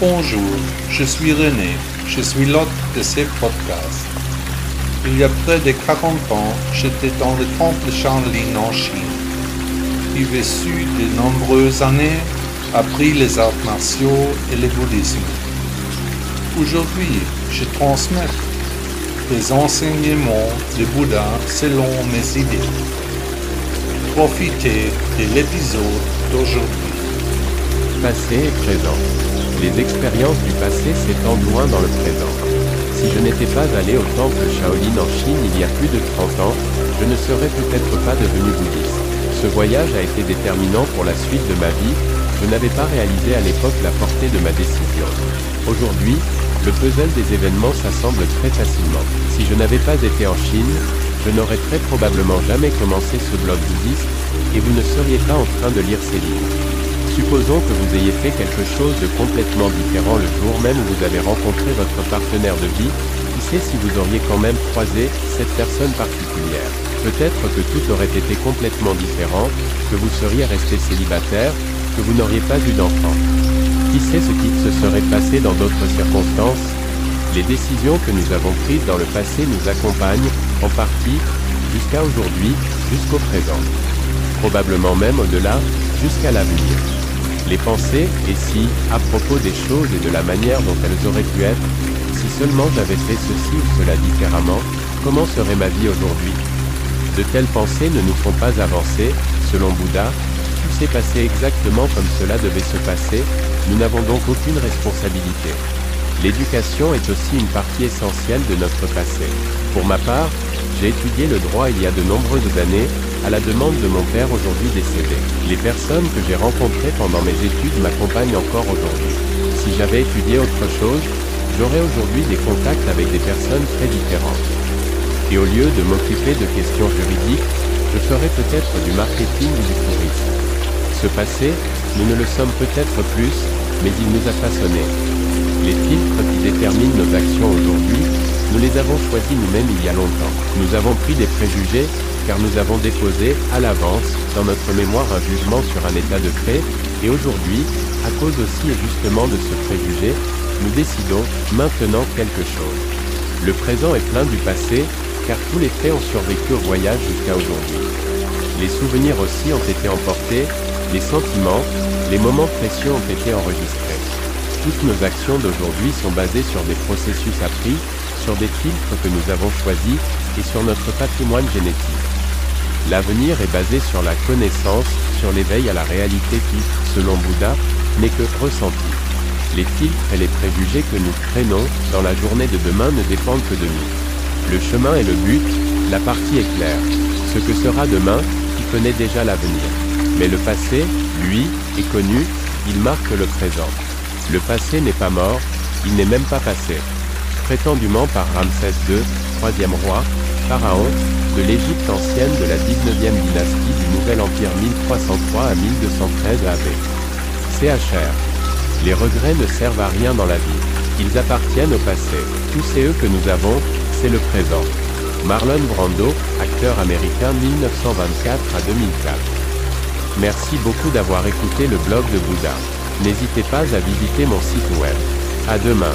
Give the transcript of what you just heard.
Bonjour, je suis René, je suis l'hôte de ces podcasts. Il y a près de 40 ans, j'étais dans le temple Shaolin en Chine. J'ai vécu de nombreuses années, appris les arts martiaux et le bouddhisme. Aujourd'hui, je transmets les enseignements du Bouddha selon mes idées. Profitez de l'épisode d'aujourd'hui. Passé et présent. Les expériences du passé s'étendent loin dans le présent. Si je n'étais pas allé au temple Shaolin en Chine il y a plus de 30 ans, je ne serais peut-être pas devenu bouddhiste. Ce voyage a été déterminant pour la suite de ma vie, je n'avais pas réalisé à l'époque la portée de ma décision. Aujourd'hui, le puzzle des événements s'assemble très facilement. Si je n'avais pas été en Chine, je n'aurais très probablement jamais commencé ce blog bouddhiste, et vous ne seriez pas en train de lire ces livres. Supposons que vous ayez fait quelque chose de complètement différent le jour même où vous avez rencontré votre partenaire de vie, qui sait si vous auriez quand même croisé cette personne particulière. Peut-être que tout aurait été complètement différent, que vous seriez resté célibataire, que vous n'auriez pas eu d'enfant. Qui sait ce qui se serait passé dans d'autres circonstances Les décisions que nous avons prises dans le passé nous accompagnent, en partie, jusqu'à aujourd'hui, jusqu'au présent. Probablement même au-delà, jusqu'à l'avenir. Les pensées, et si, à propos des choses et de la manière dont elles auraient pu être, si seulement j'avais fait ceci ou cela différemment, comment serait ma vie aujourd'hui? De telles pensées ne nous font pas avancer, selon Bouddha, tout s'est passé exactement comme cela devait se passer, nous n'avons donc aucune responsabilité. L'éducation est aussi une partie essentielle de notre passé. Pour ma part, j'ai étudié le droit il y a de nombreuses années, à la demande de mon père aujourd'hui décédé. Les personnes que j'ai rencontrées pendant mes études m'accompagnent encore aujourd'hui. Si j'avais étudié autre chose, j'aurais aujourd'hui des contacts avec des personnes très différentes. Et au lieu de m'occuper de questions juridiques, je ferais peut-être du marketing ou du tourisme. Ce passé, nous ne le sommes peut-être plus, mais il nous a façonnés. Les filtres qui déterminent nos actions aujourd'hui, nous les avons choisis nous-mêmes il y a longtemps. Nous avons pris des préjugés, car nous avons déposé, à l'avance, dans notre mémoire un jugement sur un état de fait, et aujourd'hui, à cause aussi et justement de ce préjugé, nous décidons maintenant quelque chose. Le présent est plein du passé, car tous les faits ont survécu au voyage jusqu'à aujourd'hui. Les souvenirs aussi ont été emportés, les sentiments, les moments précieux ont été enregistrés. Toutes nos actions d'aujourd'hui sont basées sur des processus appris, sur des filtres que nous avons choisis et sur notre patrimoine génétique. L'avenir est basé sur la connaissance, sur l'éveil à la réalité qui, selon Bouddha, n'est que ressenti. Les filtres et les préjugés que nous traînons dans la journée de demain ne dépendent que de nous. Le chemin et le but, la partie est claire. Ce que sera demain, qui connaît déjà l'avenir. Mais le passé, lui, est connu, il marque le présent. Le passé n'est pas mort, il n'est même pas passé. Prétendument par Ramsès II, troisième roi, pharaon, de l'Égypte ancienne de la 19e dynastie du Nouvel Empire 1303 à 1213 AV. CHR. Les regrets ne servent à rien dans la vie. Ils appartiennent au passé. Tous ces eux que nous avons, c'est le présent. Marlon Brando, acteur américain 1924 à 2004. Merci beaucoup d'avoir écouté le blog de Bouddha. N'hésitez pas à visiter mon site web. À demain.